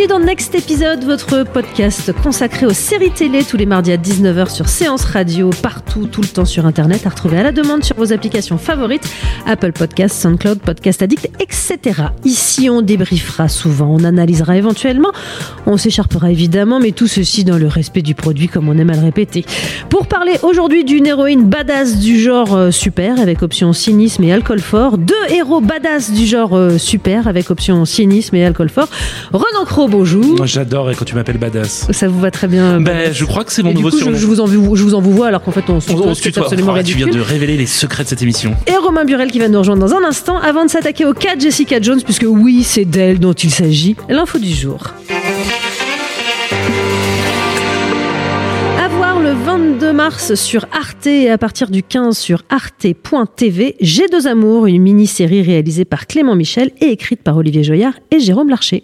Bienvenue dans Next Episode, votre podcast consacré aux séries télé tous les mardis à 19h sur Séance Radio, partout, tout le temps sur Internet, à retrouver à la demande sur vos applications favorites, Apple Podcasts, SoundCloud, Podcast Addict, etc. Ici, on débriefera souvent, on analysera éventuellement, on s'écharpera évidemment, mais tout ceci dans le respect du produit, comme on aime à le répéter. Pour parler aujourd'hui d'une héroïne badass du genre euh, super, avec option cynisme et alcool fort, deux héros badass du genre euh, super, avec option cynisme et alcool fort, Renan Cro, bonjour. Moi, j'adore quand tu m'appelles badass. Ça vous va très bien. Ben, je crois que c'est mon Et du nouveau coup, surnom. je vous en, vous- je vous en vous vois alors qu'en fait on se tutoie, c'est absolument Ah, tu ridicule. viens de révéler les secrets de cette émission. Et Romain Burel qui va nous rejoindre dans un instant avant de s'attaquer au cas de Jessica Jones, puisque oui, c'est d'elle dont il s'agit. L'info du jour. Le 22 mars sur Arte et à partir du 15 sur arte.tv, J'ai deux amours, une mini-série réalisée par Clément Michel et écrite par Olivier Joyard et Jérôme Larcher.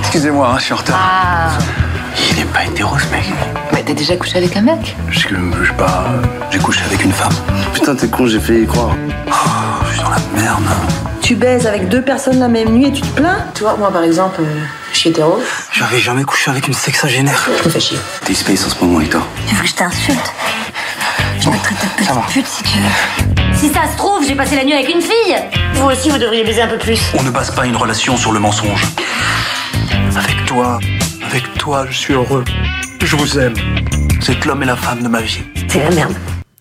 Excusez-moi, hein, je suis en retard. Il est pas hétéro ce mec. Mais t'as déjà couché avec un mec Je, je sais pas. J'ai couché avec une femme. Putain, t'es con, j'ai failli y croire. Oh, je suis dans la merde. Tu baises avec deux personnes la même nuit et tu te plains Tu vois, moi par exemple, euh, je suis hétéro, J'avais jamais couché avec une sexagénaire. je me fais chier. T'es space en ce moment, Hector. Tu veux que je t'insulte Je me traite de ça va. petite pute si tu veux. Si ça se trouve, j'ai passé la nuit avec une fille Vous aussi, vous devriez baiser un peu plus. On ne base pas une relation sur le mensonge. Avec toi, avec toi, je suis heureux. Je vous aime. Êtes l'homme et la femme de ma vie. C'est la merde.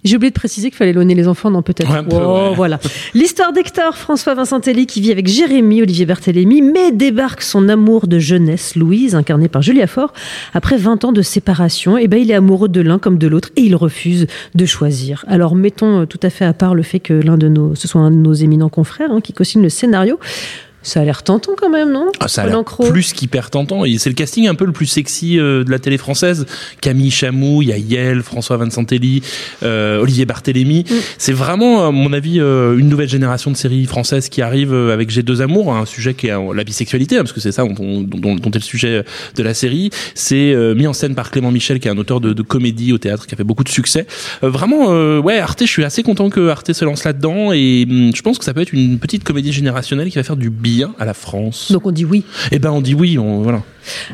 J'ai oublié de préciser qu'il fallait loner les enfants, non peut-être. Ouais, peu, Oh, ouais. Voilà. L'histoire d'Hector, François Vincentelli, qui vit avec Jérémy, Olivier Berthélémy, mais débarque son amour de jeunesse, Louise, incarnée par Julia Faure. Après 20 ans de séparation, eh ben, il est amoureux de l'un comme de l'autre et il refuse de choisir. Alors, mettons euh, tout à fait à part le fait que l'un de nos, ce soit un de nos éminents confrères hein, qui co-signe le scénario. Ça a l'air tentant quand même, non Ah, ça a l'air plus qu'hyper tentant. Et c'est le casting un peu le plus sexy euh, de la télé française. Camille Chamou, il y a Yael, François Vincentelli, euh, Olivier Barthélémy. Mm. C'est vraiment, à mon avis, euh, une nouvelle génération de séries françaises qui arrive euh, avec J'ai deux amours, un sujet qui est la bisexualité, hein, parce que c'est ça dont, dont, dont- dont est le sujet de la série. C'est mis en scène par Clément Michel, qui est un auteur de, de comédie au théâtre, qui a fait beaucoup de succès. Vraiment, ouais, Arte, je suis assez content que Arte se lance là-dedans, et hum, je pense que ça peut être une petite comédie générationnelle qui va faire du bien à la France. Donc on dit oui. Eh ben on dit oui, on, voilà.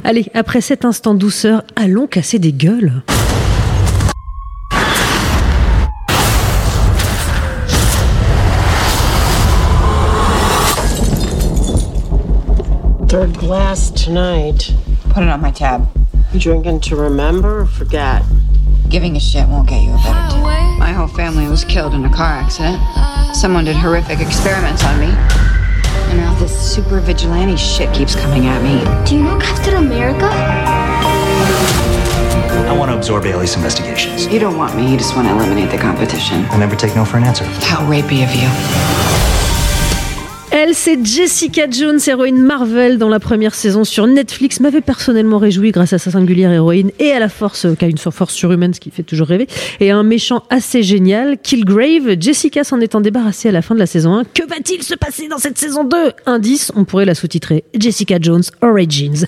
Allez, après cet instant douceur, allons casser des gueules. Third glass tonight. Put it on my tab. Drinking to remember or forget? Giving a shit won't get you a better tip. My whole family was killed in a car accident. Someone did horrific experiments on me. And now this super vigilante shit keeps coming at me. Do you know Captain America? I want to absorb Ailey's investigations. You don't want me, you just want to eliminate the competition. I never take no for an answer. How rapey of you. Elle, c'est Jessica Jones, héroïne Marvel dans la première saison sur Netflix, m'avait personnellement réjoui grâce à sa singulière héroïne et à la force, qui a une force surhumaine, ce qui fait toujours rêver, et à un méchant assez génial, Killgrave. Jessica s'en étant débarrassée à la fin de la saison 1. Que va-t-il se passer dans cette saison 2 Indice, on pourrait la sous-titrer Jessica Jones Origins.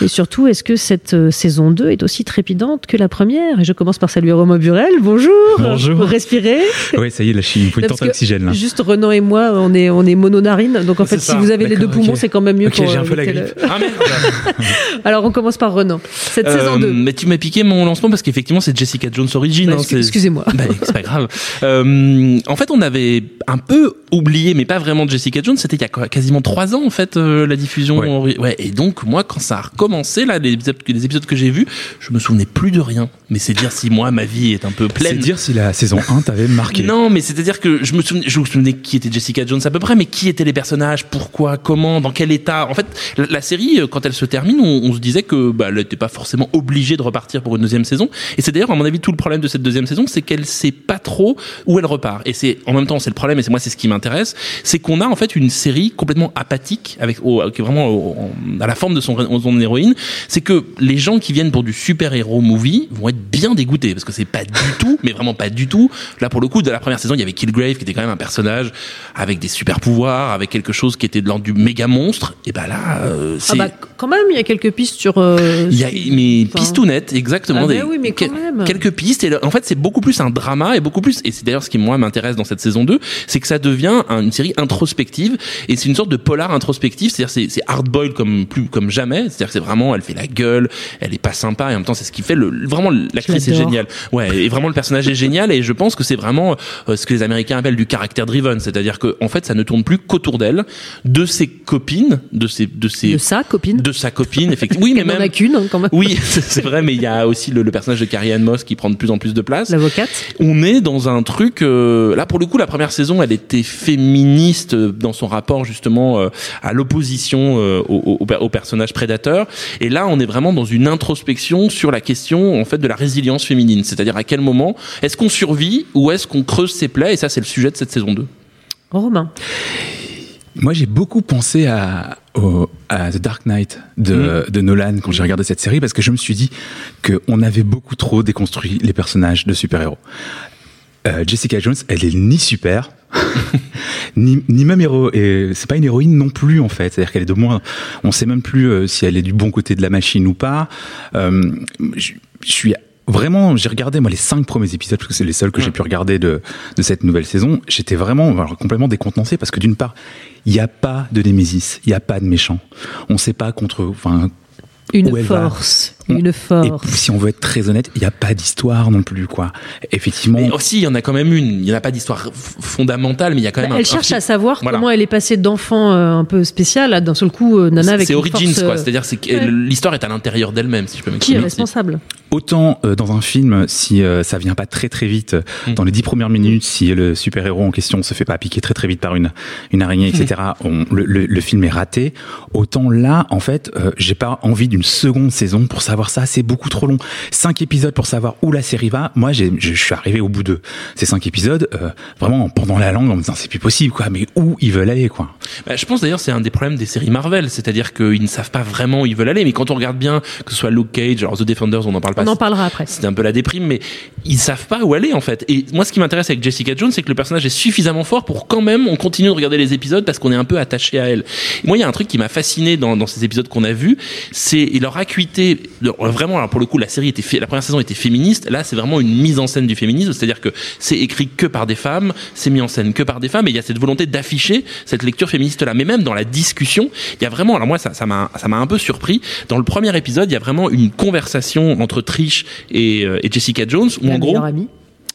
Et surtout, est-ce que cette euh, saison 2 est aussi trépidante que la première? Et je commence par saluer Romain Burel. Bonjour Bonjour. Respirez? Oui, ça y est, là, je suis- il faut une tente d'oxygène. Juste Renan et moi, on est, on est mononarines. Donc en fait, si vous avez les deux poumons, c'est quand même mieux Ok, pour j'ai un euh, peu la éviter grippe. le- Ah merde Alors on commence par Renan. Cette saison Euh, 2. Mais tu m'as piqué mon lancement parce qu'effectivement c'est Jessica Jones Origin. Bah, hein, excusez-moi. Bah, c'est pas grave. Euh, en fait, on avait un peu oublié, mais pas vraiment de Jessica Jones. C'était il y a quasiment trois ans en fait euh, la diffusion. Ouais. Et donc moi, quand ça a recommencé là, les épisodes, les épisodes que j'ai vus, je me souvenais plus de rien. Mais c'est dire si moi ma vie est un peu pleine. C'est dire si la saison 1 t'avait marqué. Non, mais c'est-à-dire que je me souvenais, je me souvenais qui était Jessica Jones à peu près, mais qui étaient les personnages, pourquoi, comment, dans quel état. En fait, la, série, quand elle se termine, on, se disait que bah, elle n'était pas forcément obligée de repartir pour une deuxième saison. Et c'est d'ailleurs, à mon avis, tout le problème de cette deuxième saison, c'est qu'elle sait pas trop où elle repart. Et c'est en même temps, c'est le problème, et c'est moi, c'est ce qui m'intéresse, c'est qu'on a en fait une série complètement apathique, avec qui est vraiment à la forme de son, son héroïne. C'est que les gens qui viennent pour du super héros movie vont être bien dégoûtés parce que c'est pas du tout, mais vraiment pas du tout. Là, pour le coup, de la première saison, il y avait Killgrave qui était quand même un personnage avec des super pouvoirs, avec quelque chose qui était de l'ordre du méga monstre. Et bah là, euh, c'est. Ah bah, quand même, il y a quelques pistes sur. Euh, il y a mais pistounettes, exactement. Ah bah oui, mais quand même. Quelques pistes. Et en fait, c'est beaucoup plus un drama et beaucoup plus. Et c'est d'ailleurs ce qui moi m'intéresse dans cette saison 2, c'est que ça devient une série introspective et c'est une sorte de polar introspectif. C'est-à-dire c'est hard boiled comme plus comme jamais. C'est-à-dire que c'est vraiment, elle fait la gueule, elle est pas sympa et en même temps c'est ce qui fait le vraiment l'actrice est géniale. Ouais, et vraiment le personnage est génial et je pense que c'est vraiment euh, ce que les Américains appellent du caractère driven. C'est-à-dire que en fait, ça ne tourne plus qu'autour d'elle, de ses copines, de ses de ses de sa copine, de sa copine. Effectivement, oui, mais même en a qu'une hein, quand même. Oui, c'est vrai, mais il y a aussi le, personnage de Carrie Ann Moss qui prend de plus en plus de place. L'avocate. On est dans un truc. Euh, là, pour le coup, la première saison, elle était féministe dans son rapport justement euh, à l'opposition au, au, personnage prédateur. Et là, on est vraiment dans une introspection sur la question en fait de la résilience féminine. C'est-à-dire à quel moment est-ce qu'on survit ou est-ce qu'on creuse ses plaies? Et ça, c'est le sujet de cette saison 2. Romain. Moi, j'ai beaucoup pensé à, à The Dark Knight de, mm. de Nolan quand j'ai regardé cette série parce que je me suis dit qu'on avait beaucoup trop déconstruit les personnages de super-héros. Euh, Jessica Jones, elle est ni super, ni, ni, même héros. Et c'est pas une héroïne non plus en fait. C'est-à-dire qu'elle est de moins. On sait même plus euh, si elle est du bon côté de la machine ou pas. Euh, je suis vraiment, j'ai regardé moi les cinq premiers épisodes parce que c'est les seuls que j'ai pu regarder de, de cette nouvelle saison. J'étais vraiment complètement décontenancé parce que d'une part, il n'y a pas de Némésis, il n'y a pas de méchant. On ne sait pas contre, enfin, une force, une force. Et si on veut être très honnête, il n'y a pas d'histoire non plus, quoi. Effectivement. Mais aussi, il y en a quand même une. Il n'y en a pas d'histoire fondamentale, mais il y a quand même. Bah, un, elle cherche à savoir comment elle est passée d'enfant euh, un peu spécial d'un seul coup, euh, Nana avec. C'est Origins, quoi. Euh, C'est-à-dire, c'est l'histoire est à l'intérieur d'elle-même, si je peux m'exprimer. Qui est responsable Autant dans un film, si ça vient pas très très vite, hmm. dans les dix premières minutes, si le super héros en question se fait pas piquer très très vite par une une araignée, etc. On, le, le, film est raté. Autant là, en fait, j'ai pas envie d'une seconde saison pour savoir ça. C'est beaucoup trop long. Cinq épisodes pour savoir où la série va. Moi, je suis arrivé au bout de ces cinq épisodes, euh, vraiment pendant la langue en me disant c'est plus possible, quoi. Mais où ils veulent aller, quoi. Bah, je pense d'ailleurs c'est un des problèmes des séries Marvel, c'est-à-dire qu'ils ne savent pas vraiment où ils veulent aller. Mais quand on regarde bien, que ce soit Luke Cage, alors The Defenders, on en parle pas. On en parlera après. C'est un peu la déprime, mais ils savent pas où aller en fait. Et moi, ce qui m'intéresse avec Jessica Jones, c'est que le personnage est suffisamment fort pour quand même on continue de regarder les épisodes parce qu'on est un peu attaché à elle. moi, il y a un truc qui m'a fasciné dans, dans ces épisodes qu'on a vus, c'est leur acuité. Vraiment, alors pour le coup, la série était, la première saison était féministe. Là, c'est vraiment une mise en scène du féminisme, c'est-à-dire que c'est écrit que par des femmes, c'est mis en scène que par des femmes, et il y a cette volonté d'afficher cette lecture féministe-là. Mais même dans la discussion, il y a vraiment, alors moi, ça, ça m'a, ça m'a un peu surpris. Dans le premier épisode, il y a vraiment une conversation entre Trish et, euh, et Jessica Jones, où en gros,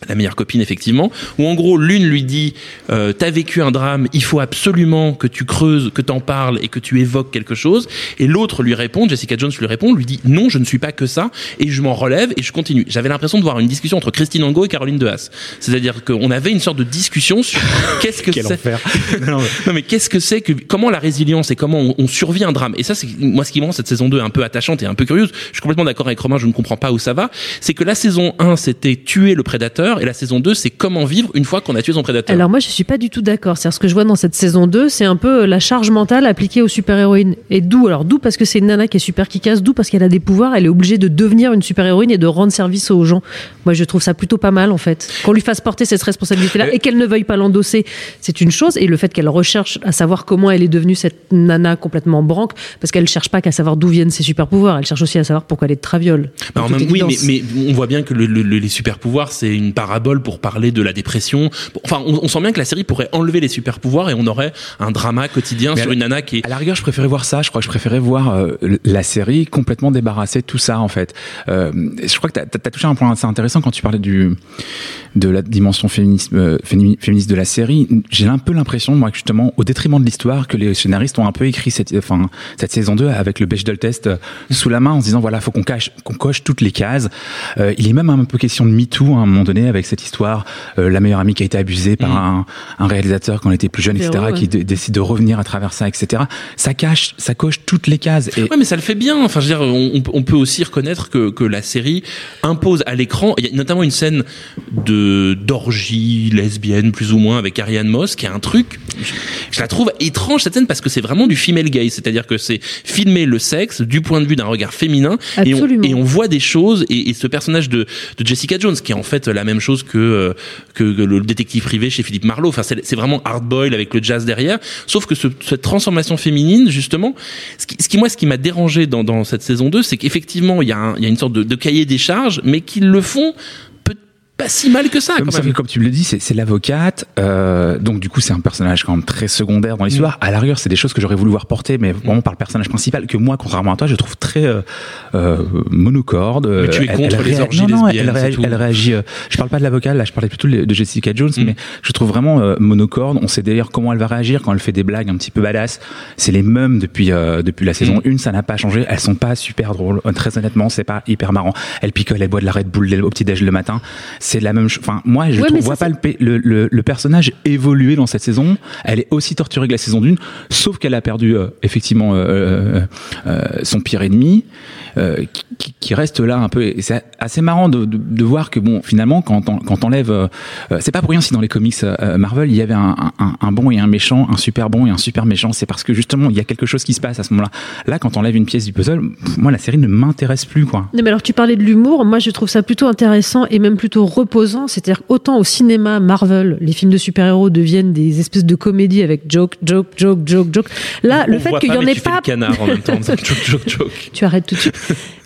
la meilleure copine effectivement, où en gros l'une lui dit euh, t'as vécu un drame, il faut absolument que tu creuses, que t'en parles et que tu évoques quelque chose, et l'autre lui répond, Jessica Jones lui répond, lui dit non je ne suis pas que ça et je m'en relève et je continue. J'avais l'impression de voir une discussion entre Christine Angot et Caroline Haas c'est-à-dire qu'on avait une sorte de discussion sur qu'est-ce que c'est, non, mais qu'est-ce que c'est que comment la résilience et comment on, survit un drame? Et ça c'est moi ce qui me rend cette saison 2 un peu attachante et un peu curieuse. Je suis complètement d'accord avec Romain, je ne comprends pas où ça va. C'est que la saison 1 c'était tuer le prédateur et la saison 2, c'est comment vivre une fois qu'on a tué son prédateur. Alors moi, je suis pas du tout d'accord. C'est ce que je vois dans cette saison 2, c'est un peu la charge mentale appliquée aux super-héroïnes. Et d'où Alors d'où parce que c'est une nana qui est super casse d'où parce qu'elle a des pouvoirs, elle est obligée de devenir une super-héroïne et de rendre service aux gens. Moi, je trouve ça plutôt pas mal en fait. Qu'on lui fasse porter cette responsabilité-là et qu'elle ne veuille pas l'endosser, c'est une chose. Et le fait qu'elle recherche à savoir comment elle est devenue cette nana complètement branque, parce qu'elle cherche pas qu'à savoir d'où viennent ses super-pouvoirs, elle cherche aussi à savoir pourquoi elle est de traviole. Bah, oui, mais, on voit bien que les super-pouvoirs, c'est une parabole pour parler de la dépression. Enfin, on, on sent bien que la série pourrait enlever les super pouvoirs et on aurait un drama quotidien Mais sur une nana qui est À la rigueur, je préférais voir ça. Je crois que je préférais voir euh, la série complètement débarrassée de tout ça, en fait. Euh, je crois que tu as, touché un point assez intéressant quand tu parlais du, de la dimension féminisme, euh, fémini- féministe de la série. J'ai un peu l'impression, moi, que justement, au détriment de l'histoire, que les scénaristes ont un peu écrit cette, enfin, cette saison 2 avec le Bechdel test euh, sous la main en se disant, voilà, faut qu'on cache, qu'on coche toutes les cases. Euh, il est même un peu question de MeToo à un moment donné avec cette histoire, euh, la meilleure amie qui a été abusée par un, un réalisateur quand elle était plus jeune, etc., ouais. qui décide de revenir à travers ça, etc. Ça cache, ça coche toutes les cases. Et Ouais, mais ça le fait bien. Enfin, je veux dire, on, on peut- on aussi reconnaître que, que la série impose à l'écran. Il y a notamment une scène de d'orgie lesbienne, plus ou moins, avec Ariane Moss, qui est un truc. Je, je la trouve étrange cette scène parce que c'est vraiment du female gaze, c'est-à-dire que c'est filmer le sexe du point de vue d'un regard féminin on, et on voit des choses. Et, et ce personnage de, de Jessica Jones, qui est en fait la même chose que euh, que, que le détective privé chez Philippe Marlowe. Enfin, c'est vraiment hard boil avec le jazz derrière. Sauf que ce, cette transformation féminine, justement, ce qui, moi, ce qui m'a dérangé dans, dans cette saison 2, c'est qu'effectivement, il y, y a une sorte de, cahier des charges, mais qu'ils le font pas si mal que ça. comme, quand ça, même. comme tu le dis, c'est l'avocate. Euh, donc du coup, c'est un personnage quand même très secondaire dans l'histoire. Mm. À la rigueur, c'est des choses que j'aurais voulu voir porter, mais vraiment par le personnage principal que moi, contrairement à toi, je trouve très euh, euh, monocorde. Mais tu es Elle- contre elle les orgies non, non, elle, tout. elle réagit. euh, je parle pas de l'avocat, là, je parlais plutôt de Jessica Jones, Mm. mais je trouve vraiment euh, monocorde. On sait d'ailleurs comment elle va réagir quand elle fait des blagues un petit peu badass. C'est les mêmes depuis euh, depuis la saison Mm. 1, ça n'a pas changé. Elles sont pas super drôles. Euh, Très honnêtement, c'est pas hyper marrant. Elle picole, elle boit de la Red Bull au petit déj le matin. C'est la même chose. Enfin, moi, je Ouais, ça, vois pas le, pe- le, le, le personnage évoluer dans cette saison. Elle est aussi torturée que la saison d'une, sauf qu'elle a perdu euh, effectivement euh, euh, son pire ennemi, qui- reste là un peu. Et c'est assez marrant de, de, de voir que bon, finalement, quand on, quand on enlève, c'est pas pour rien si dans les comics Marvel il y avait un, un, un bon et un méchant, un super bon et un super méchant. C'est parce que justement il y a quelque chose qui se passe à ce moment-là. Là, quand on enlève une pièce du puzzle, moi la série ne m'intéresse plus quoi. Non, mais alors tu parlais de l'humour, moi je trouve ça plutôt intéressant et même plutôt reposant. C'est-à-dire autant au cinéma, Marvel, les films de super-héros deviennent des espèces de comédies avec joke, joke, joke, joke, joke. Là, le On fait qu'il y en ait pas. le canard en même temps. Joke, joke, joke. tu arrêtes tout de suite.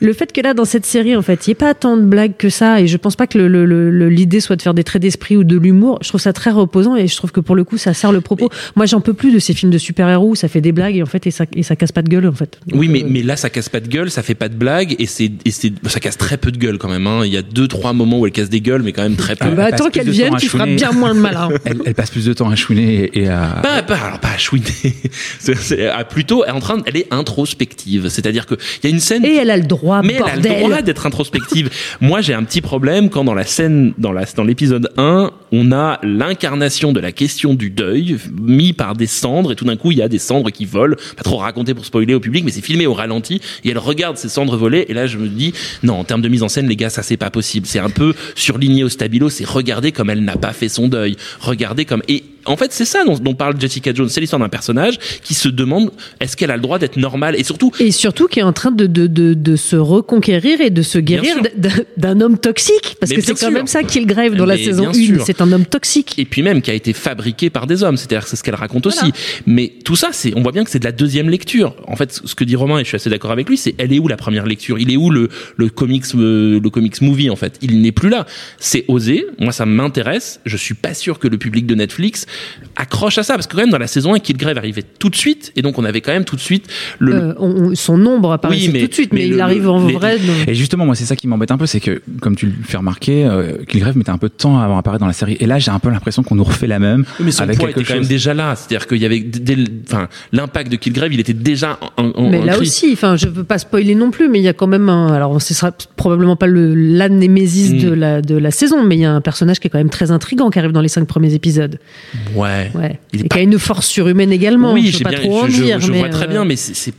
Le fait que là, dans cette série, en fait, il n'y ait pas tant de blagues que ça, et je pense pas que le- le- le- l'idée soit de faire des traits d'esprit ou de l'humour. Je trouve ça très reposant, et je trouve que pour le coup, ça sert le propos. Moi, j'en peux plus de ces films de super-héros où ça fait des blagues et en fait, et ça, et ça casse pas de gueule, en fait. Donc, Oui, mais, euh, mais là, ça casse pas de gueule, ça fait pas de blague, et c'est, et c'est, ça casse très peu de gueule quand même. Hein. Il y a deux, trois moments où elle casse des gueules, mais quand même très peu. Ah, bah, attends qu'elle vienne, à tu feras bien moins de malin. Elle, elle passe plus de temps à chouiner et à. Pas, pas, alors pas à chouiner. C'est, c'est- ah, plutôt, elle est en train, elle est introspective. C'est-à-dire que il y a une scène. Et elle a le droit, mais elle a bordel. le droit d'être introspective. Moi, j'ai un petit problème quand dans la scène, dans la, dans l'épisode 1, on a l'incarnation de la question du deuil mis par des cendres et tout d'un coup, il y a des cendres qui volent. Pas trop raconter pour spoiler au public, mais c'est filmé au ralenti et elle regarde ces cendres voler et là, je me dis, non, en termes de mise en scène, les gars, ça c'est pas possible. C'est un peu au stabilo, c'est regarder comme elle n'a pas fait son deuil. Regarder comme, et en fait, c'est ça dont, dont parle Jessica Jones. C'est l'histoire d'un personnage qui se demande est-ce qu'elle a le droit d'être normale et surtout Et surtout qui est en train de, de, de, de se reconquérir et de se guérir d'un homme toxique. Parce Mais que c'est quand même ça qu'il grève dans la saison bien 1. sûr. C'est un homme toxique. et puis même qui a été fabriqué par des hommes. C'est-à-dire c'est ce qu'elle raconte Voilà. aussi. Mais tout ça, c'est, on voit bien que c'est de la deuxième lecture. En fait, ce que dit Romain, et je suis assez d'accord avec lui, c'est elle est où la première lecture? Il est où le, le comics, euh, le comics movie en fait? Il n'est plus là. C'est osé. Moi, ça m'intéresse. Je suis pas sûr que le public de Netflix accroche à ça parce que quand même dans la saison 1, Killgrave arrivait tout de suite et donc on avait quand même tout de suite le. Euh, on- on- son nombre apparaissait Oui, mais- tout de suite, mais, mais il le- arrive en les- vrai. Et justement, moi, c'est ça qui m'embête un peu, c'est que, comme tu le fais remarquer, euh, Killgrave mettait un peu de temps avant d'apparaître dans la série. Et là, j'ai un peu l'impression qu'on nous refait la même. Oui, mais son avec poids quelque était quand même chose. déjà là. C'est-à-dire qu'il y avait, enfin, l'impact de Killgrave, il était déjà en, en, Mais en là crise. aussi, enfin, je veux pas spoiler non plus, mais il y a quand même un. Alors, ce sera probablement pas le la némésis Mm. de la de la saison, mais il y a un personnage qui est quand même très intrigant qui arrive dans les cinq premiers épisodes. Ouais. Ouais. Il est et pas- qui a une force surhumaine également. Oui, je pas bien, trop en je, je- dire, je mais vois très euh, bien, mais c'est,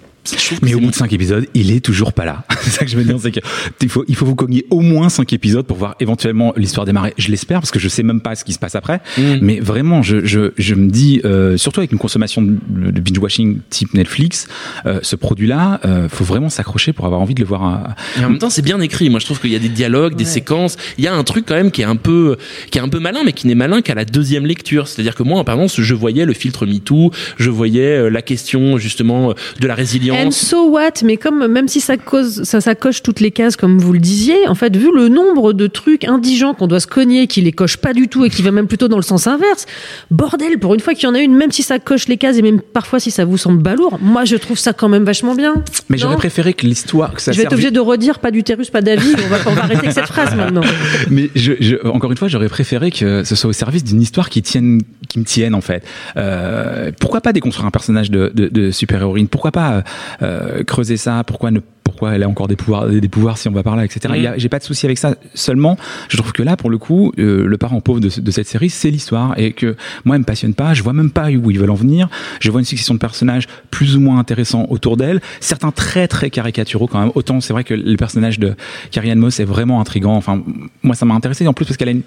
Mais au bout de 5 épisodes, il est toujours pas là. c'est ça que je veux dire, c'est que il faut, il faut vous cogner au moins 5 épisodes pour voir éventuellement l'histoire démarrer. Je l'espère parce que je sais même pas ce qui se passe après. Mm. Mais vraiment, je, je, je me dis, euh, surtout avec une consommation de, de binge-watching type Netflix, euh, ce produit-là, euh, faut vraiment s'accrocher pour avoir envie de le voir. à- Et en même temps, c'est bien écrit. Moi, je trouve qu'il y a des dialogues, des Ouais. séquences. Il y a un truc quand même qui est un peu, qui est un peu malin, mais qui n'est malin qu'à la deuxième lecture. C'est-à-dire que moi, par exemple, je voyais le filtre MeToo, je voyais euh, la question justement euh, de la résilience And so what? Mais comme même si ça cause, ça, ça coche toutes les cases comme vous le disiez, en fait, vu le nombre de trucs indigents qu'on doit se cogner, qui les coche pas du tout et qui va même plutôt dans le sens inverse, bordel, pour une fois qu'il y en a une, même si ça coche les cases et même parfois si ça vous semble balourd, moi je trouve ça quand même vachement bien. Mais j'aurais préféré que l'histoire, que ça Je vais être obligé de redire pas d'utérus, pas d'avis. On va, on va arrêter avec cette phrase maintenant. Mais je, je- encore une fois, j'aurais préféré que ce soit au service d'une histoire qui tienne, qui me tienne en fait. Euh, pourquoi pas déconstruire un personnage de, de, de super héroïne Pourquoi pas euh, creuser ça Pourquoi ne pourquoi elle a encore des pouvoirs, des pouvoirs si on va par là, etc. A- J'ai pas de souci avec ça. Seulement, je trouve que là, pour le coup, euh, le parent pauvre de, de cette série, c'est l'histoire et que moi, elle me passionne pas. Je vois même pas où ils veulent en venir. Je vois une succession de personnages plus ou moins intéressants autour d'elle. Certains très très caricaturaux quand même. Autant c'est vrai que le personnage de Carrie Ann Moss est vraiment intrigant. Enfin, moi, ça m'a intéressé en plus parce qu'elle a une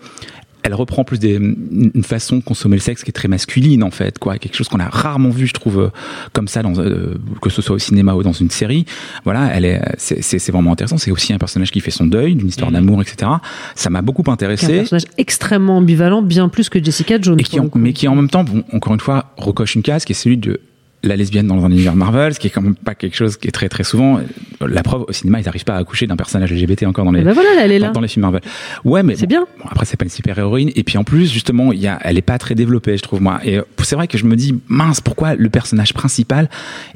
elle reprend plus des, une façon de consommer le sexe qui est très masculine en fait quoi. Quelque chose qu'on a rarement vu je trouve euh, comme ça dans euh, que ce soit au cinéma ou dans une série. Voilà elle est c'est vraiment intéressant. C'est aussi un personnage qui fait son deuil d'une histoire d'amour etc ça m'a beaucoup est un intéressé. personnage extrêmement ambivalent, bien plus que Jessica Jones. et qui en- mais qui en même temps, bon, encore une fois, recoche une case qui est celui de la lesbienne dans un univers Marvel, ce qui est quand même pas quelque chose qui est très très souvent. La preuve, au cinéma, ils n'arrivent pas à accoucher d'un personnage LGBT encore dans les, Eh ben voilà, là, elle est là. dans, dans les films Marvel. Ouais, mais C'est bon, bien. bon, après, c'est pas une super héroïne. Et puis en plus, justement, il y a, elle est pas très développée, je trouve moi. Et euh, c'est vrai que je me dis, mince, pourquoi le personnage principal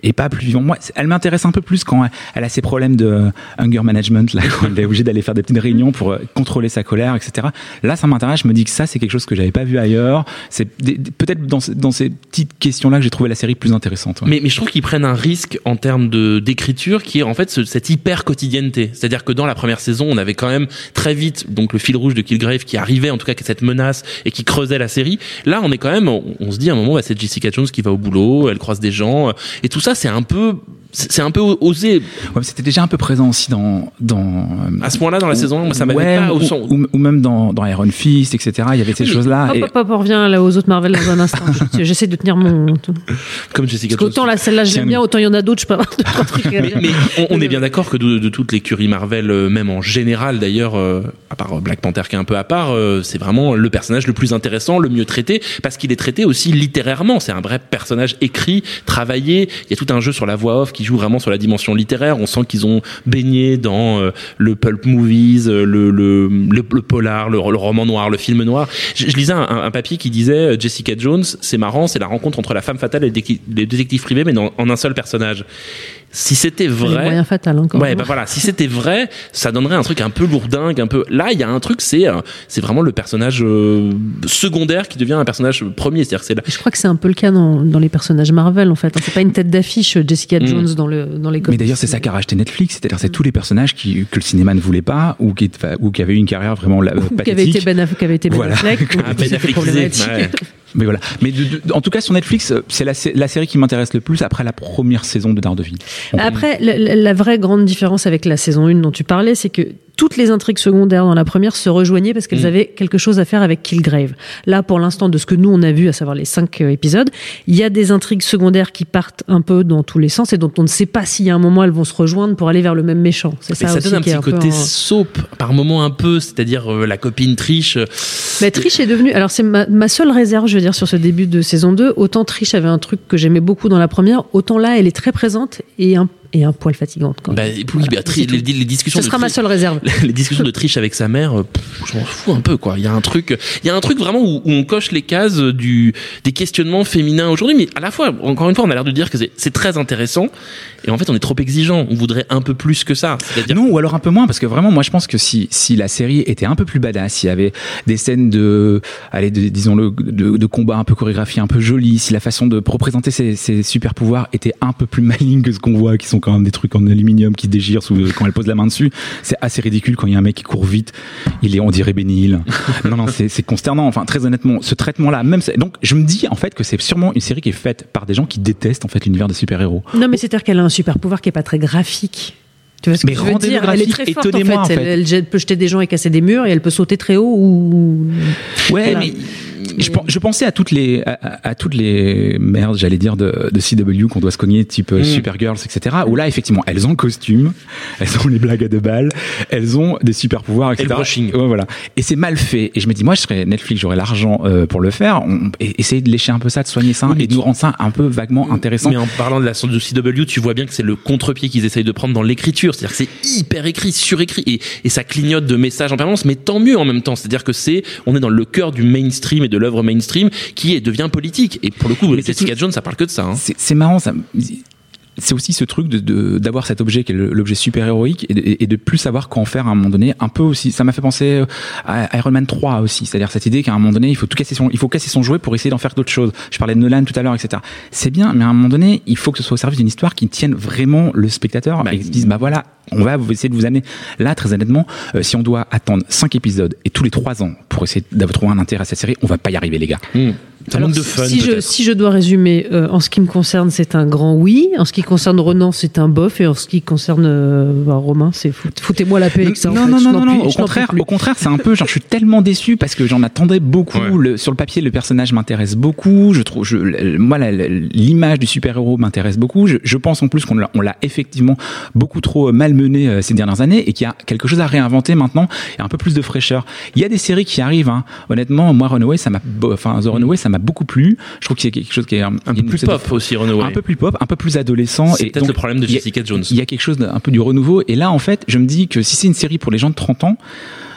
est pas plus vivant? Moi, elle m'intéresse un peu plus quand elle, elle a ses problèmes de euh, hunger management, là, quand elle est obligée d'aller faire des petites réunions pour euh, contrôler sa colère, etc. Là, ça m'intéresse. Je me dis que ça, c'est quelque chose que j'avais pas vu ailleurs. C'est peut-être dans, ce- dans ces petites questions-là que j'ai trouvé la série plus intéressante. Mais, mais je trouve qu'ils prennent un risque en termes de d'écriture qui est en fait ce- cette hyper quotidienneté. C'est-à-dire que dans la première saison, on avait quand même très vite donc le fil rouge de Killgrave qui arrivait, en tout cas que cette menace et qui creusait la série. Là, on est quand même, on, on se dit à un moment, bah, c'est Jessica Jones qui va au boulot, elle croise des gens et tout ça, c'est un peu, c'est un peu osé Ouais, c'était déjà un peu présent aussi dans dans euh, à ce point-là dans la saison. Ça m'avait ouais, pas au ou, son. ou, ou même dans, dans Iron Fist, etc. Il y avait ces Oui, choses-là. Hop, et- hop, hop, on revient là aux autres Marvel dans un instant. Je- J'essaie de tenir mon. Comme Jessica Parce Jones. qu'autant là, celle-là, j'aime bien, autant il y en a d'autres, je peux avoir trucs. à mais, dire. mais on, on est bien d'accord que de, de toute l'écurie Marvel, euh, même en général d'ailleurs, euh, à part Black Panther qui est un peu à part, euh, c'est vraiment le personnage le plus intéressant, le mieux traité, parce qu'il est traité aussi littérairement. C'est un vrai personnage écrit, travaillé. Il y a tout un jeu sur la voix off qui joue vraiment sur la dimension littéraire. On sent qu'ils ont baigné dans euh, le pulp movies, euh, le, le, le, polar, le, roman noir, le film noir. Je, lisais un, papier qui disait euh, Jessica Jones, c'est marrant, c'est la rencontre entre la femme fatale et le détective- les détectives privés, mais dans- en un seul personnage. Si c'était vrai, fatals encore. Ouais, bah voilà, si c'était vrai, ça donnerait un truc un peu lourdingue, un peu. Là, il y a un truc, c'est euh, c'est vraiment le personnage euh, secondaire qui devient un personnage premier, c'est-à-dire que c'est la- Je crois que c'est un peu le cas dans, dans les personnages Marvel en fait. C'est pas une tête d'affiche Jessica Mm. Jones dans le dans les Mais comics. d'ailleurs, c'est ça qu'a racheté Netflix, c'est-à-dire c'est tous les personnages qui, que le cinéma ne voulait pas ou qui, ou qui avaient eu une carrière vraiment la- Ou qui avait été. Ben Affleck, qui avait été Ben Voilà. Affleck, Ah, Ben problématique. ouais. Mais voilà. Mais de- de- en tout cas, sur Netflix, euh, c'est la série qui m'intéresse le plus après la première saison de Daredevil. Après, la, vraie grande différence avec la saison 1 dont tu parlais, c'est que toutes les intrigues secondaires dans la première se rejoignaient parce qu'elles Mm. avaient quelque chose à faire avec Killgrave. Là, pour l'instant, de ce que nous on a vu, à savoir les cinq euh, épisodes, il y a des intrigues secondaires qui partent un peu dans tous les sens et dont on ne sait pas si à un moment elles vont se rejoindre pour aller vers le même méchant. C'est ça, ça donne un petit peu côté en- soap, par moment un peu, c'est-à-dire euh, la copine triche. Mais Trish est devenue. Alors, c'est ma, ma seule réserve, je veux dire, sur ce début de saison 2. Autant Trish avait un truc que j'aimais beaucoup dans la première, autant là, elle est très présente et un, et un poil fatigante. Quand même. Bah, oui, Voilà, bah, Tri- tout. les, les discussions. Ce de sera ma seule réserve. les discussions de triche avec sa mère, euh, je m'en fous un peu quoi. Il y a un truc, il y a un truc vraiment où, où on coche les cases du des questionnements féminins aujourd'hui, mais à la fois, encore une fois, on a l'air de dire que c'est- très intéressant, et en fait, on est trop exigeant. On voudrait un peu plus que ça. Non, ou alors un peu moins, parce que vraiment, moi, je pense que si, si la série était un peu plus badass, s'il y avait des scènes de, allez, de- disons-le, de, de combat un peu chorégraphiés, un peu jolis, si la façon de représenter ces, ces super pouvoirs était un peu plus maligne que ce qu'on voit, qui sont quand même des trucs en aluminium qui se déchirent sous, quand elle pose la main dessus, c'est assez ridicule quand il y a un mec qui court vite, il est, on dirait bénil. non, non, c'est c'est consternant. Enfin, très honnêtement, ce traitement-là, même, c'est- donc, je me dis, en fait, que c'est sûrement une série qui est faite par des gens qui détestent, en fait, l'univers des super-héros. Non, mais c'est-à-dire qu'elle a un super pouvoir qui est pas très graphique. Tu vois ce que Mais je veux dire? Elle est graphique, très forte en fait. en fait. Elle, peut jeter des gens et casser des murs et elle peut sauter très haut ou. Ouais, Voilà. mais je, pen- je pensais à toutes les à, toutes les merdes, j'allais dire de, de CW qu'on doit se cogner, type euh, Mm. Supergirls, etc. Où là, effectivement, elles ont le costume, elles ont les blagues à deux balles, elles ont des super pouvoirs, etc. Et le brushing. Ouais, voilà. Et c'est mal fait. Et je me dis, moi, je serais Netflix, j'aurais l'argent euh, pour le faire. On, et, essayer de lécher un peu ça, de soigner ça, Oui, et de nous rendre ça un peu vaguement intéressant. Mais en parlant de la de CW, tu vois bien que c'est le contre-pied qu'ils essayent de prendre dans l'écriture. C'est-à-dire que c'est hyper écrit, surécrit, et, et ça clignote de messages en permanence, mais tant mieux en même temps. C'est-à-dire que c'est, on est dans le cœur du mainstream et de l'œuvre mainstream qui devient politique. Et pour le coup, Jessica Jones, ça parle que de ça. Hein. C'est c'est marrant, ça. C'est aussi ce truc de- de d'avoir cet objet qui est l'objet super héroïque et de, et de plus savoir quoi en faire à un moment donné. Un peu aussi, ça m'a fait penser à Iron Man 3 aussi, c'est-à-dire cette idée qu'à un moment donné il faut tout casser son, il faut casser son jouet pour essayer d'en faire d'autres choses. Je parlais de Nolan tout à l'heure, etc. C'est bien, mais à un moment donné il faut que ce soit au service d'une histoire qui tienne vraiment le spectateur et qui se dise bah voilà, on va vous essayer de vous amener. Là, très honnêtement, euh, si on doit attendre 5 épisodes et tous les 3 ans pour essayer d'avoir trouvé un intérêt à cette série, on va pas y arriver les gars. Ça manque de fun. si, je, si je dois résumer, euh, en ce qui me concerne, c'est un grand oui. En ce qui concerne Renan, c'est un bof. Et en ce qui concerne euh, bah, Romain, c'est fout- foutez-moi la paix avec ça. non, non, non, non, au contraire, au contraire, c'est un peu genre je suis tellement déçu parce que j'en attendais beaucoup. Le- sur le papier, le personnage m'intéresse beaucoup. Je trouve, je, moi, la- la- l'image du super-héros m'intéresse beaucoup. Je, je pense en plus qu'on l'a, on l'a effectivement beaucoup trop malmené euh, ces dernières années et qu'il y a quelque chose à réinventer maintenant et un peu plus de fraîcheur. Il y a des séries qui arrivent. Hein. Honnêtement, moi, Runaway, ça m'a, enfin, The Runaway, ça m'a beaucoup plu. Je trouve qu'il y a quelque chose qui est un, peu plus pop aussi, Runaway. Un peu plus pop, un peu plus adolescent. C'est peut-être donc, le problème de il y a- Jessica Jones. il y a quelque chose d'un peu du renouveau. Et là, en fait, je me dis que si c'est une série pour les gens de 30 ans,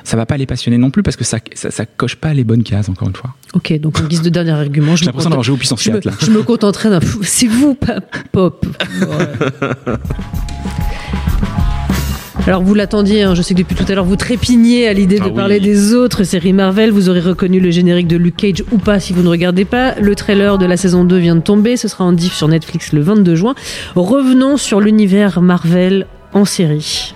ça va pas les passionner non plus parce que ça, ça, ça coche pas les bonnes cases, encore une fois. Ok, donc en guise de dernier argument, je J'ai me l'impression d'avoir joué au puissance je me, 4, là. je me contenterai d'un. C'est vous, pas pop. Alors vous l'attendiez, hein, je sais que depuis tout à l'heure vous trépigniez à l'idée de Ah oui. parler des autres séries Marvel. Vous aurez reconnu le générique de Luke Cage ou pas si vous ne regardez pas. Le trailer de la saison 2 vient de tomber, ce sera en diff sur Netflix le 22 juin. Revenons sur l'univers Marvel en série.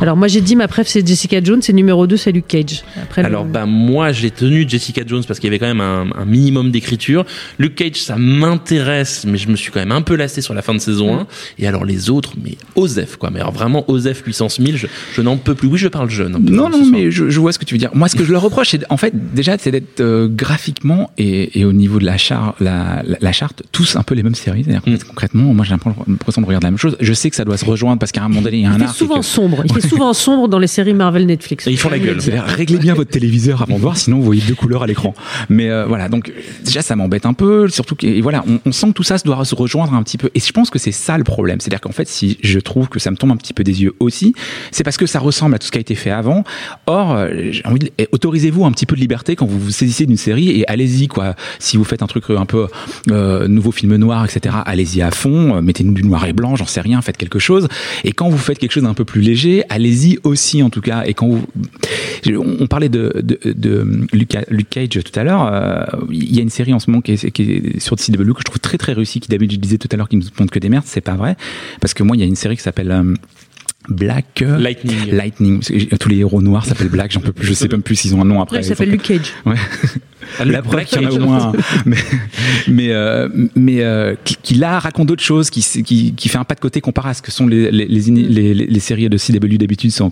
Alors moi j'ai dit ma préf c'est Jessica Jones et numéro 2 c'est Luke Cage. Après, le- Alors bah moi j'ai tenu Jessica Jones parce qu'il y avait quand même un, un minimum d'écriture. Luke Cage ça m'intéresse mais je me suis quand même un peu lassé sur la fin de saison Mm. 1 et alors les autres mais Osef quoi mais alors vraiment Osef puissance 1000 je, je n'en peux plus. Oui je parle jeune. un peu, Non, hein, non, mais je, je vois ce que tu veux dire. Moi, ce que je leur reproche, c'est en fait déjà, c'est d'être euh, graphiquement et, et au niveau de la, char, la, la, la charte, tous un peu les mêmes séries. C'est-à-dire Mm. concrètement, moi, j'ai l'impression de regarder la même chose. Je sais que ça doit se rejoindre parce qu'à un moment donné, il y a un il souvent que- sombre. Il souvent sombre dans les séries Marvel Netflix. Et ils font la gueule. C'est-à-dire, réglez bien votre téléviseur avant de voir, sinon vous voyez deux couleurs à l'écran. Mais euh, voilà, donc euh, déjà ça m'embête un peu, surtout que et voilà, on, on sent que tout ça se doit se rejoindre un petit peu. Et je pense que c'est ça le problème, c'est-à-dire qu'en fait, si je trouve que ça me tombe un petit peu des yeux aussi, c'est parce que ça ressemble à tout ce qui a été fait avant. Or, euh, j'ai envie de, eh, autorisez-vous un petit peu de liberté quand vous vous saisissez d'une série et allez-y quoi. Si vous faites un truc un peu euh, nouveau film noir, etc., allez-y à fond, euh, mettez-nous du noir et blanc, j'en sais rien, faites quelque chose. Et quand vous faites quelque chose d'un peu plus léger, allez-y aussi en tout cas. Et quand vous, on parlait de, de, de Luke, Luke Cage tout à l'heure. euh, Il y a une série en ce moment qui est, qui est sur CW que je trouve très très réussie, qui d'habitude je disais tout à l'heure qui nous montre que des merdes, c'est pas vrai. Parce que moi, il y a une série qui s'appelle euh, Black euh, Lightning. Lightning. Tous les héros noirs s'appellent Black. J'en peux plus. Je sais même plus s'ils ont un nom après. il s'appelle Luke Cage. Ouais. Ah, La preuve Black qu'il y en a au moins un. mais mais euh, mais euh, qui, qui là raconte d'autres choses qui, qui qui fait un pas de côté comparé à ce que sont les les les, les, les- les séries de CW d'habitude quand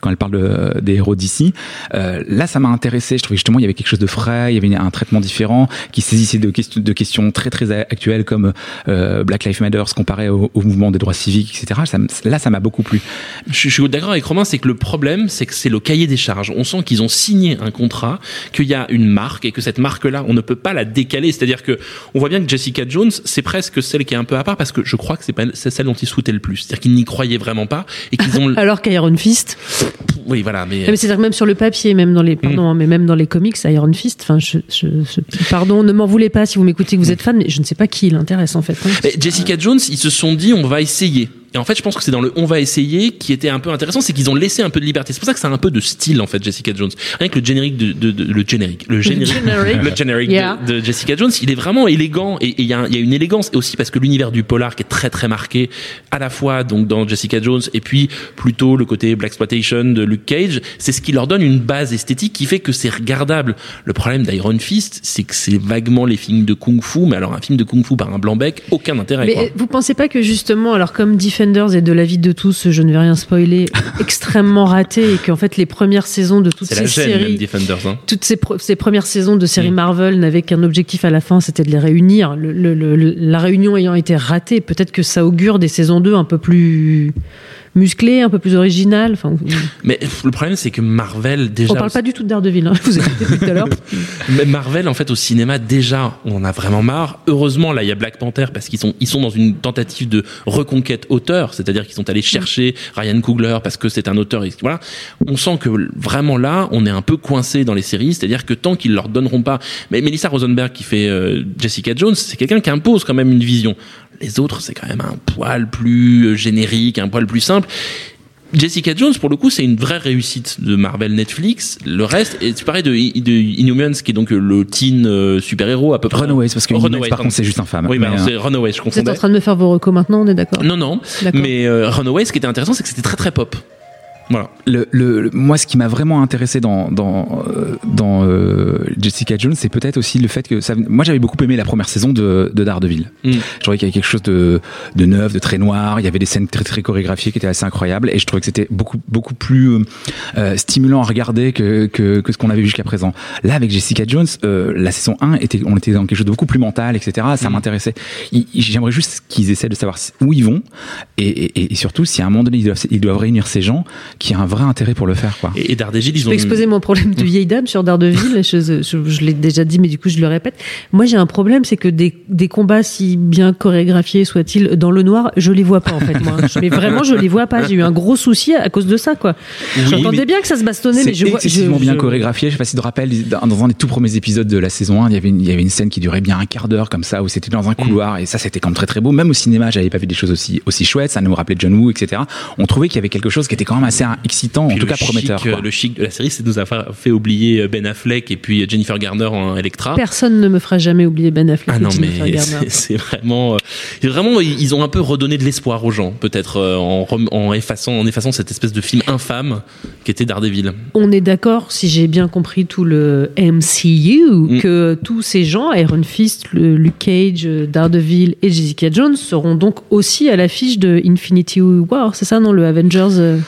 quand elles parlent de- des héros d'ici euh, là ça m'a intéressé je trouvais justement il y avait quelque chose de frais il y avait un traitement différent qui saisissait de questions de questions très très actuelles comme euh, Black Lives Matter comparé au, au mouvement des droits civiques etc ça, là ça m'a beaucoup plu Je, je suis d'accord avec Romain, c'est que le problème, c'est que c'est le cahier des charges. On sent qu'ils ont signé un contrat, qu'il y a une marque et que cette marque-là, on ne peut pas la décaler. C'est-à-dire que on voit bien que Jessica Jones, c'est presque celle qui est un peu à part parce que je crois que c'est pas celle dont ils souhaitaient le plus. C'est-à-dire qu'ils n'y croyaient vraiment pas et qu'ils ont. Alors qu'Iron Fist, oui, voilà, mais. C'est-à-dire que même sur le papier, même dans les, pardon, hein, mais même dans les comics, Iron Fist, enfin, je, je, je- pardon, ne m'en voulez pas si vous m'écoutez, que vous êtes fan, mais je ne sais pas qui l'intéresse en fait. hein. Mais Jessica Jones, ils se sont dit on va essayer. Et en fait, je pense que c'est dans le on va essayer qui était un peu intéressant, c'est qu'ils ont laissé un peu de liberté. C'est pour ça que c'est un peu de style en fait Jessica Jones. Rien que le générique de, de- de- le générique, le générique, le générique de- Yeah. de, Jessica Jones, il est vraiment élégant et il y, a y une élégance et aussi parce que l'univers du polar qui est très très marqué à la fois donc dans Jessica Jones et puis plutôt le côté black exploitation de Luke Cage, c'est ce qui leur donne une base esthétique qui fait que c'est regardable. Le problème d'Iron Fist, c'est que c'est vaguement les films de kung-fu, mais alors un film de kung-fu par un blanc-bec, aucun intérêt. Mais quoi. vous pensez pas que justement, alors comme Defenders et de la vie de tous, je ne vais rien spoiler, extrêmement raté et qu'en fait les premières saisons de toutes ces la gêne, séries, Defenders. Hein. toutes ces, premières saisons de séries Marvel n'avaient qu'un objectif à la fin, c'était de les réunir. Le- le- le- la réunion ayant été ratée, peut-être que ça augure des saisons 2 un peu plus musclé, un peu plus original. Enfin, Mais le problème, c'est que Marvel déjà. on parle pas du tout de Daredevil. Hein, vous écoutez depuis tout à l'heure. Mais Marvel, en fait, au cinéma, déjà, on en a vraiment marre. Heureusement, là, il y a Black Panther parce qu'ils sont, ils sont dans une tentative de reconquête auteur, c'est-à-dire qu'ils sont allés chercher Ryan Coogler parce que c'est un auteur. Et voilà. On sent que vraiment là, on est un peu coincé dans les séries, c'est-à-dire que tant qu'ils leur donneront pas. Mais Melissa Rosenberg qui fait euh, Jessica Jones, c'est quelqu'un qui impose quand même une vision. Les autres, c'est quand même un poil plus euh, générique, un poil plus simple. Jessica Jones, pour le coup, c'est une vraie réussite de Marvel Netflix. Le reste, et tu parlais de, de Inhumans, qui est donc le teen euh, super-héros à peu près. Runaways, parce que Runaways, par contre, c'est juste infâme. Oui, Mais, euh, c'est Runaways, je Vous êtes confondais. en train de me faire vos recos maintenant, on est d'accord Non, non. Mais euh, Runaways, ce qui était intéressant, c'est que c'était très très pop. Voilà. le, le, le- moi, ce qui m'a vraiment intéressé dans dans euh, dans euh, Jessica Jones, c'est peut-être aussi le fait que ça. Moi, j'avais beaucoup aimé la première saison de, de Daredevil. Mm. Je trouvais qu'il y avait quelque chose de de neuf, de très noir. Il y avait des scènes très très chorégraphiées qui étaient assez incroyables, et je trouvais que c'était beaucoup beaucoup plus euh, euh, stimulant à regarder que que, que ce qu'on avait vu jusqu'à présent. Là, avec Jessica Jones, euh, la saison 1 était, on était dans quelque chose de beaucoup plus mental, etc. Ça m'intéressait. Il- il- J'aimerais juste qu'ils essaient de savoir où ils vont, et, et, et surtout si à un moment donné ils doivent, ils doivent réunir ces gens, qui a un vrai intérêt pour le faire, quoi. Et, et Daredevil, ils Je ont. exposer mon problème de vieille dame sur Daredevil. je je, je l'ai déjà dit, mais du coup, je le répète. Moi, j'ai un problème, c'est que des, des combats si bien chorégraphiés soient-ils dans le noir, je les vois pas, en fait, moi. Mais vraiment, je les vois pas. J'ai eu un gros souci à cause de ça, quoi. J'entendais mais bien que ça se bastonnait, mais C'est je vois. je- excessivement bien je- chorégraphié. Je sais pas si tu te rappelles, dans dans un des tout premiers épisodes de la saison 1, il y avait une, il y avait une scène qui durait bien un quart d'heure comme ça, où c'était dans un couloir, et ça, c'était quand même très très beau. Même au cinéma, j'avais pas vu des choses aussi, aussi chouettes. Ça nous rappelait John Woo, etc. On trouvait qu'il y avait quelque chose qui était quand même assez excitant, en Puis tout le cas prometteur. chic, quoi. le chic de la série, c'est de nous avoir fait oublier Ben Affleck et puis Jennifer Garner en Electra. Personne ne me fera jamais oublier Ben Affleck. Ah et non Jennifer mais Garner. c'est vraiment, euh, vraiment ils ont un peu redonné de l'espoir aux gens peut-être euh, en, en effaçant en effaçant cette espèce de film infâme qui était Daredevil. On est d'accord, si j'ai bien compris tout le MCU, que tous ces gens, Iron Fist, le Luke Cage, Daredevil et Jessica Jones, seront donc aussi à l'affiche de Infinity War, c'est ça, non, le Avengers euh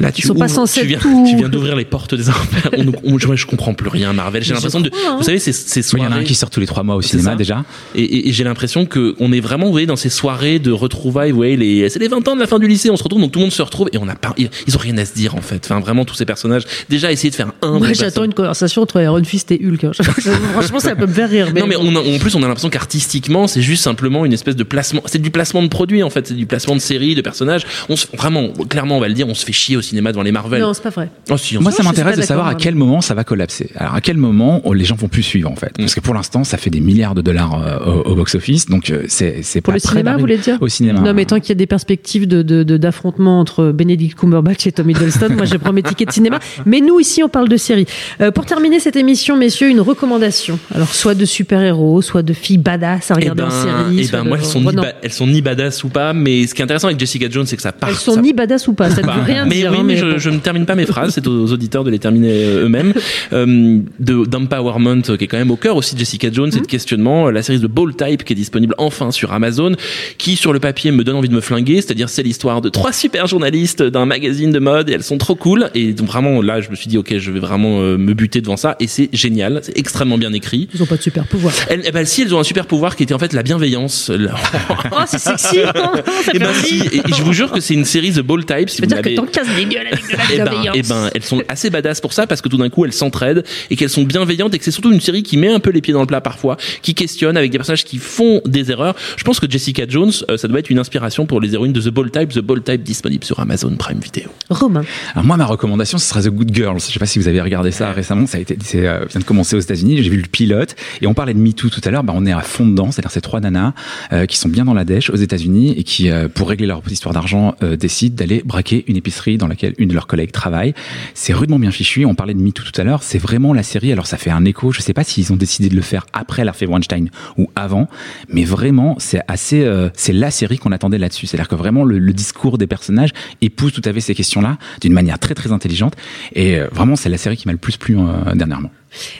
Là, tu, Ils sont pas ouvres- censés tu viens, tout- tu viens d'ouvrir les portes des enfers. On- on- je, je comprends plus rien, Marvel. J'ai l'impression de, hein. vous savez, ces, ces Oui, il soirées. y en a un qui sort tous les trois mois au C'est cinéma déjà. Et, et- et j'ai l'impression que on est vraiment, vous voyez, dans ces soirées de retrouvailles, vous voyez, les, c'est les 20 ans de la fin du lycée, on se retrouve, donc tout le monde se retrouve et on a pas, ils ils ont rien à se dire en fait. Enfin, vraiment tous ces personnages. Déjà essayer de faire un. Moi, j'attends une conversation entre Iron Fist et Hulk. hein. Franchement, ça peut me faire rire. Mais non mais on a- en plus on a l'impression qu'artistiquement c'est juste simplement une espèce de placement c'est du placement de produits en fait c'est du placement de séries de personnages on se, vraiment clairement on va le dire on se fait chier au cinéma devant les Marvel Non, c'est pas vrai. oh, si, Moi, ça m'intéresse de savoir à quel moment ça va collapser. Alors, à quel moment oh, les gens vont plus suivre, en fait. Parce que pour l'instant, ça fait des milliards de dollars euh, au, au box-office, donc euh, c'est c'est Pour pas le prêt cinéma, vous voulez dire Au cinéma. Non, mais tant qu'il y a des perspectives de, de, de- d'affrontement entre Benedict Cumberbatch et Tommy Hiddleston, moi, je prends mes tickets de cinéma. Mais nous, ici, on parle de séries. Euh, pour terminer cette émission, messieurs, une recommandation. Alors, soit de super-héros, soit de filles badass à Eh regarder ben, en série. eh ben de- moi elles sont, ni ba- elles sont ni badass ou pas mais ce qui est intéressant avec Jessica Jones c'est que ça part Elles sont ça- ni badass ou pas, ça ne veut rien mais dire. oui, hein, mais, mais je, je ne termine pas mes phrases, c'est aux auditeurs de les terminer euh, eux-mêmes. Euh, de d'empowerment euh, qui est quand même au cœur aussi de Jessica Jones et de questionnement. euh, La série de Ball Type qui est disponible enfin sur Amazon, qui sur le papier me donne envie de me flinguer. C'est-à-dire c'est l'histoire de trois super journalistes d'un magazine de mode et elles sont trop cool. Et donc vraiment là, je me suis dit ok, je vais vraiment me buter devant ça et c'est génial, c'est extrêmement bien écrit. Ils ont pas de super pouvoir. Elles, eh ben, si elles ont un super pouvoir qui était en fait la bienveillance. La- Oh, c'est sexy! hein, ça Eh ben si, et, et je vous jure que c'est une série The Ball Type. Si Ça veut vous dire que gueules avec de la eh ben, bienveillance. eh ben, elles sont assez badass pour ça parce que tout d'un coup elles s'entraident et qu'elles sont bienveillantes et que c'est surtout une série qui met un peu les pieds dans le plat parfois, qui questionne avec des personnages qui font des erreurs. Je pense que Jessica Jones, euh, ça doit être une inspiration pour les héroïnes de The Ball Type. The Ball Type disponible sur Amazon Prime Video. Romain. Alors moi, ma recommandation, ce sera The Good Girls. Je sais pas si vous avez regardé ça récemment. Ça a été, c'est, euh, vient de commencer aux États-Unis. J'ai vu le pilote et on parlait de Me Too tout à l'heure. Bah, on est à fond dedans. C'est-à-dire ces trois nanas euh, qui sont bien dans la dèche aux États-Unis et qui, euh, pour régler leur histoire d'argent, euh, décident d'aller braquer une épicerie dans laquelle une de leurs collègues travaille. C'est rudement bien fichu. On parlait de Me Too tout à l'heure. C'est vraiment la série. Alors ça fait un écho. Je sais pas s'ils ont décidé de le faire après l'affaire Weinstein ou avant, mais vraiment c'est assez, euh, c'est la série qu'on attendait là-dessus. C'est-à-dire que vraiment le, le discours des personnages épouse tout à fait ces questions-là d'une manière très très intelligente. Et euh, vraiment c'est la série qui m'a le plus plu euh, dernièrement.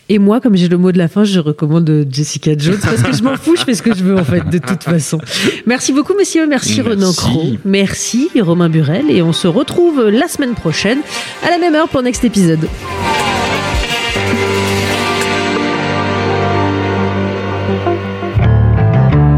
Et moi, comme j'ai le mot de la fin, je recommande Jessica Jones parce que je m'en fous, je fais ce que je veux en fait, de toute façon. Merci beaucoup, messieurs. Merci, Merci. Renan Cros. Merci, Romain Burel. Et on se retrouve la semaine prochaine à la même heure pour Next épisode.